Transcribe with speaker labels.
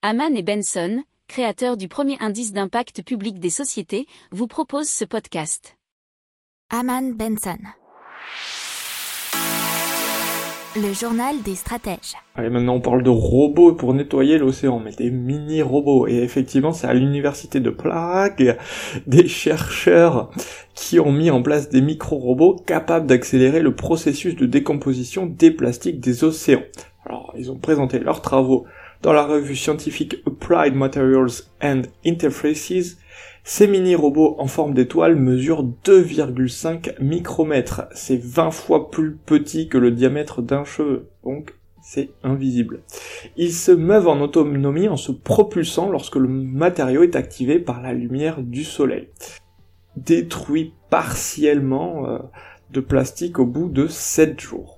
Speaker 1: Haman et Benson, créateurs du premier indice d'impact public des sociétés, vous proposent ce podcast.
Speaker 2: Haman Benson. Le journal des stratèges.
Speaker 3: Allez, maintenant on parle de robots pour nettoyer l'océan, mais des mini-robots. Et effectivement, c'est à l'université de Prague des chercheurs qui ont mis en place des micro-robots capables d'accélérer le processus de décomposition des plastiques des océans. Alors, ils ont présenté leurs travaux dans la revue scientifique Applied Materials and Interfaces, ces mini-robots en forme d'étoile mesurent 2,5 micromètres. C'est 20 fois plus petit que le diamètre d'un cheveu. Donc, c'est invisible. Ils se meuvent en autonomie en se propulsant lorsque le matériau est activé par la lumière du soleil. Détruit partiellement euh, de plastique au bout de 7 jours.